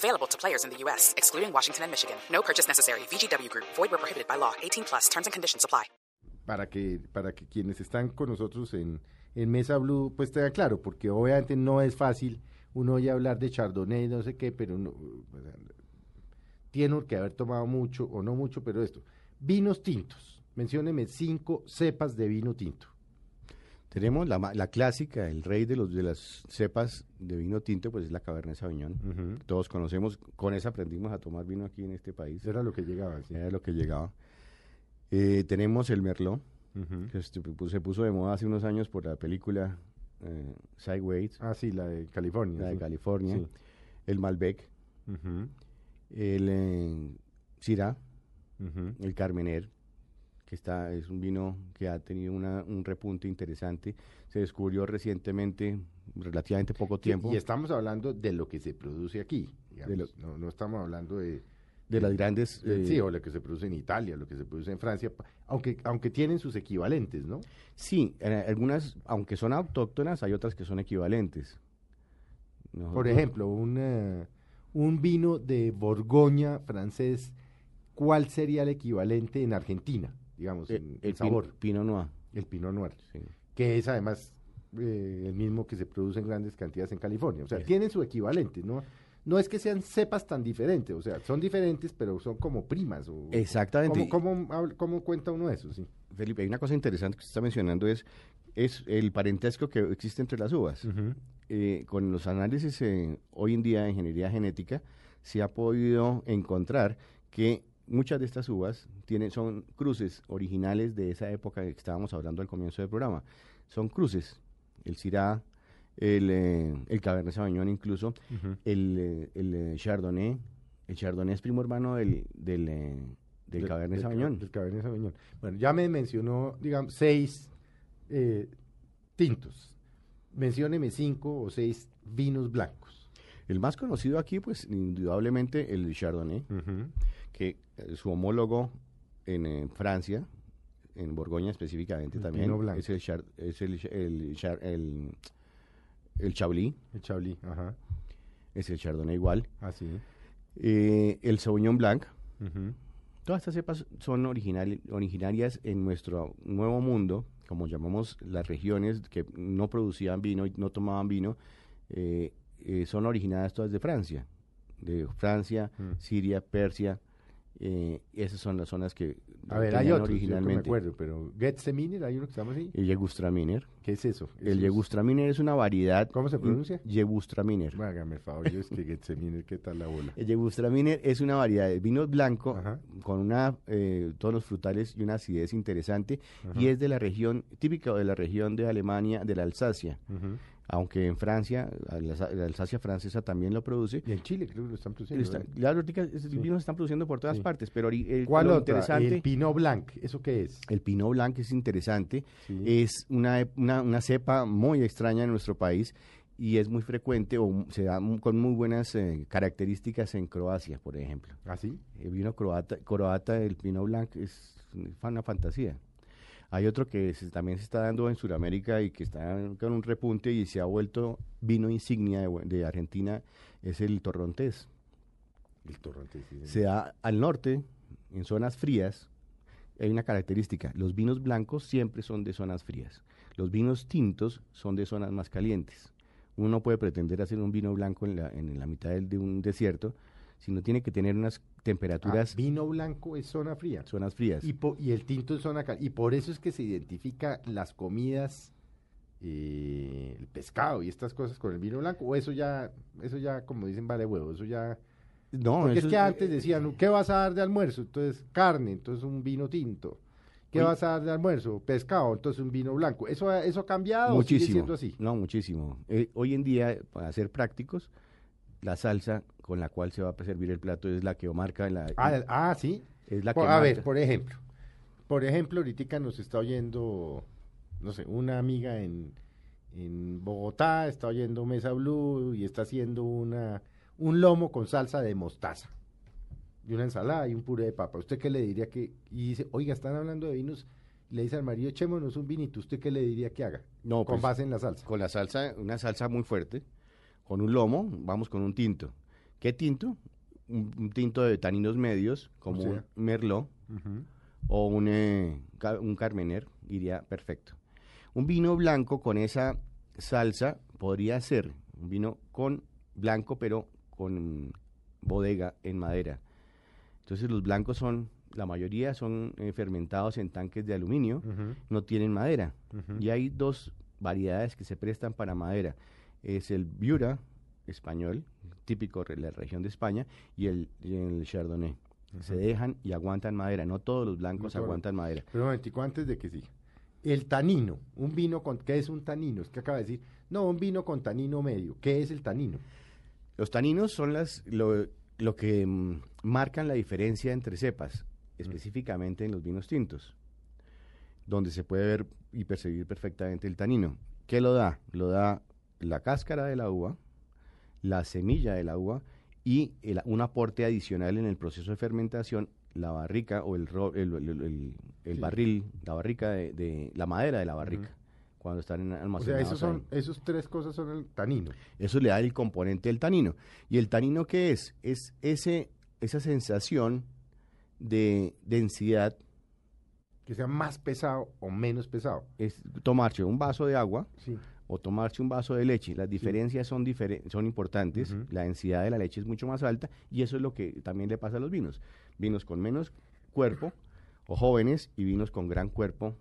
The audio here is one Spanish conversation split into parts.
Available to players in the U.S., excluding Washington and Michigan. No purchase necessary. VGW Group. Void where prohibited by law. 18 plus. Terms and conditions apply. Para que, para que quienes están con nosotros en, en Mesa Blue, pues tengan claro, porque obviamente no es fácil uno oye hablar de Chardonnay, no sé qué, pero no, pues, tiene que haber tomado mucho o no mucho, pero esto. Vinos tintos. Mencióneme cinco cepas de vino tinto. Tenemos la, la clásica, el rey de, los, de las cepas de vino tinto, pues es la Cabernet Sauvignon. Todos conocemos, con esa aprendimos a tomar vino aquí en este país. Era lo que llegaba. sí. Era lo que llegaba. Eh, tenemos el Merlot, que se pu- se puso de moda hace unos años por la película eh, Sideways, Ah, sí, la de California. la de. California. Sí. El Malbec, el eh, Syrah, el Carmener, que está, es un vino que ha tenido una- un repunte interesante. Se descubrió recientemente, relativamente poco tiempo, y estamos hablando de lo que se produce aquí. digamos. lo- no, no estamos hablando de, de las grandes... de- eh, sí, o lo que se produce en Italia, lo que se produce en Francia, aunque, aunque tienen sus equivalentes, ¿no? Sí, algunas, aunque son autóctonas, hay otras que son equivalentes. Por ejemplo, un, eh, un vino de Borgoña francés, ¿cuál sería el equivalente en Argentina, digamos, eh, en, en el sabor? Pin- Pinot Noir. El Pinot Noir, sí. que es además eh, el mismo que se produce en grandes cantidades en California. O sea, Es- tienen su equivalente, ¿no? No es que sean cepas tan diferentes, o sea, son diferentes, pero son como primas. O, Exactamente. ¿Cómo, cómo, cuenta uno eso? Sí. Felipe, hay una cosa interesante que usted está mencionando, es, es el parentesco que existe entre las uvas. Eh, con los análisis eh, hoy en día de ingeniería genética, se ha podido encontrar que muchas de estas uvas tienen, son cruces originales de esa época que estábamos hablando al comienzo del programa. Son cruces. El Syrah, el, eh, el Cabernet Sauvignon incluso, el, eh, el eh, Chardonnay. El Chardonnay es primo hermano del, del, del Del- Cabernet del Sauvignon. Del Cabernet Sauvignon. Bueno, ya me mencionó, digamos, seis eh, tintos. Mencióneme cinco o seis vinos blancos. El más conocido aquí, pues, indudablemente el Chardonnay, que su homólogo en eh, Francia, en Borgoña específicamente El también, es el Char- es el, el, Char- el, el Chablis, El Chablis, ajá. es el Chardonnay igual, Así. eh, el Sauvignon Blanc. Todas estas cepas son original- originarias en nuestro nuevo mundo, como llamamos las regiones que no producían vino y no tomaban vino, eh, eh, son originadas todas de Francia, de Francia, Mm. Siria, Persia, eh, esas son las zonas que A ver, hay otros, yo que me originalmente. acuerdo, pero Getseminer, hay uno que se llama así. El Yegustraminer. ¿Qué es eso? El Yegustraminer es una variedad. ¿Cómo se pronuncia? Yegustraminer. Hágame el favor, yo es que Getseminer, ¿qué tal la bola? El Yegustraminer es una variedad de vino blanco Ajá. con una eh, tonos frutales y una acidez interesante Ajá. y es de la región típica de la región de Alemania de la Alsacia. Aunque en Francia la, Alsa- la Alsacia francesa también lo produce. Y en Chile creo que lo están produciendo. Está- las ahorita esos vinos se están produciendo por todas Sí. partes, pero el, ¿Cuál lo otra? interesante El Pinot Blanc, ¿eso qué es? el Pinot Blanc es interesante, Sí. es una, una, una cepa muy extraña en nuestro país y es muy frecuente o se da con muy buenas eh, características en Croacia, por ejemplo. ¿Así? El vino croata, croata el Pinot Blanc es una fantasía. Hay otro que se- también se está dando en Sudamérica y que está con un repunte y se ha vuelto vino insignia de, Argentina, es el Torrontés. El torrente. sí, sí. Se da al norte, en zonas frías, hay una característica, los vinos blancos siempre son de zonas frías, los vinos tintos son de zonas más calientes. Uno no puede pretender hacer un vino blanco en la, en la mitad del- de un desierto, sino tiene que tener unas Ah, temperaturas, vino blanco es zona fría. zonas frías. Y, po- y el tinto es zona caliente. Y por eso es que se identifica las comidas, eh, el pescado y estas cosas con el vino blanco. O eso ya, eso ya, como dicen, vale huevo. Eso ya. no, Porque es eso que antes decían, ¿qué vas a dar de almuerzo? Entonces, carne, entonces un vino tinto. ¿Qué vas a dar de almuerzo? Pescado, entonces un vino blanco. ¿Eso, ha- eso ha cambiado o sigue muchísimo. siendo así? No, muchísimo. Eh, hoy en día, para ser prácticos, la salsa con la cual se va a servir el plato es la que marca la, Ah, ah, sí. es la Por- que a ver, por ejemplo, por ejemplo, ahorita nos está oyendo, no sé, una amiga en, en Bogotá, está oyendo Mesa Blue y está haciendo una, un lomo con salsa de mostaza. Y una ensalada y un puré de papa. ¿Usted qué le diría que...? Y dice, oiga, están hablando de vinos le dice al marido, echémonos un vinito, ¿usted qué le diría que haga? No, con pues, base en la salsa. Con la salsa, una salsa muy fuerte, con un lomo, vamos con un tinto. ¿Qué tinto? Un, un tinto de taninos medios, como O sea. un merlot o un, eh, un carmener, iría perfecto. Un vino blanco con esa salsa podría ser un vino con blanco, pero con bodega en madera. Entonces los blancos son, la mayoría son eh, fermentados en tanques de aluminio, no tienen madera. Y hay dos variedades que se prestan para madera. Es el Viura español, típico de la región de España, y el, y el Chardonnay. Se dejan y aguantan madera. No todos los blancos aguantan madera. Pero un momentico, antes de que siga. El tanino, un vino con... ¿Qué es un tanino? Es que acaba de decir, no, un vino con tanino medio. ¿Qué es el tanino? Los taninos son las, lo, lo que mm, marcan la diferencia entre cepas, específicamente en los vinos tintos, donde se puede ver y percibir perfectamente el tanino. ¿Qué lo da? Lo da la cáscara de la uva, la semilla de la uva y el- un aporte adicional en el proceso de fermentación, la barrica o el, ro- el, el- el- el- el Sí. barril, la barrica de, de- la madera de la barrica, cuando están en O sea, almacenados esos son, ahí. esos tres cosas son el tanino. Eso le da el componente del tanino. ¿Y el tanino qué es? Es ese, esa sensación de densidad, Que sea más pesado o menos pesado. es tomarse un vaso de agua Sí. O tomarse un vaso de leche. Las diferencias son, diferen- son importantes, la densidad de la leche es mucho más alta y eso es lo que también le pasa a los vinos. Vinos con menos cuerpo o jóvenes y vinos con gran cuerpo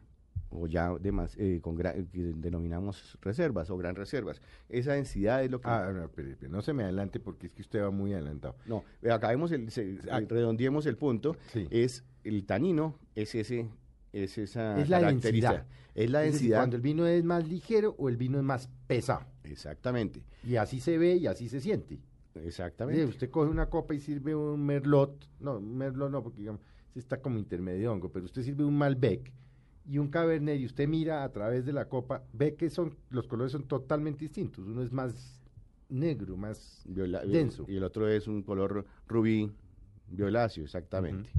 o ya demas- eh, con gra- que denominamos reservas o gran reservas. Esa densidad es lo que... Ah, no, espere, no se me adelante porque es que usted va muy adelantado. No, acabemos el, se- Ah. redondeemos el punto. Sí. Es el tanino, es ese, es esa Es la densidad. Es la Es decir, densidad. cuando el vino es más ligero o el vino es más pesado. Exactamente, Y así se ve y así se siente. exactamente. Usted coge una copa y sirve un merlot, no, un merlot no, porque digamos, ese está como intermedio hongo, pero usted sirve un Malbec y un Cabernet y usted mira a través de la copa, ve que son los colores son totalmente distintos. Uno es más negro, más Viola- denso. Y el otro es un color rubí violáceo, exactamente.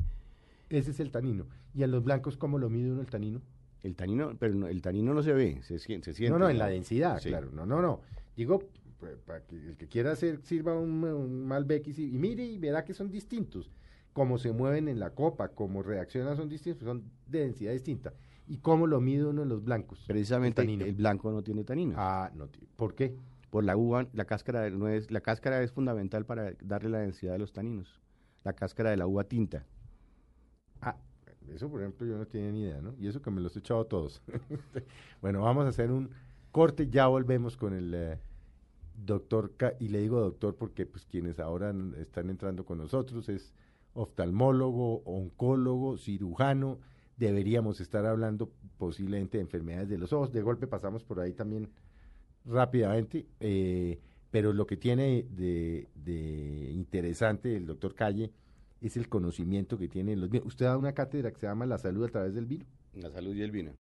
Ese es el tanino. ¿Y en los blancos cómo lo mide uno el tanino? El tanino, pero no- el tanino no se ve, se, se siente. no, no, en la densidad, Sí. claro. No, no, no. Digo, pues, para que el que quiera hacer, sirva un, un Malbec y, mire y verá que son distintos. Cómo se mueven en la copa, cómo reaccionan son distintos, son de densidad distinta. ¿Y cómo lo mide uno en los blancos? Precisamente El el, blanco no tiene tanino. Ah, no. tío. ¿Por qué? Por la uva, la cáscara no es, la cáscara es fundamental para darle la densidad de los taninos. La cáscara de la uva tinta. Ah, eso por ejemplo yo no tenía ni idea, ¿no? Y eso que me los he echado todos. bueno, vamos a hacer un corte, ya volvemos con el eh, doctor, y le digo doctor porque pues quienes ahora están entrando con nosotros es oftalmólogo, oncólogo, cirujano, deberíamos estar hablando posiblemente de enfermedades de los ojos, de golpe pasamos por ahí también rápidamente, eh, pero lo que tiene de, de interesante el doctor Calle es el conocimiento que tiene en los vinos. Usted da una cátedra que se llama La salud a través del vino. La salud y el vino.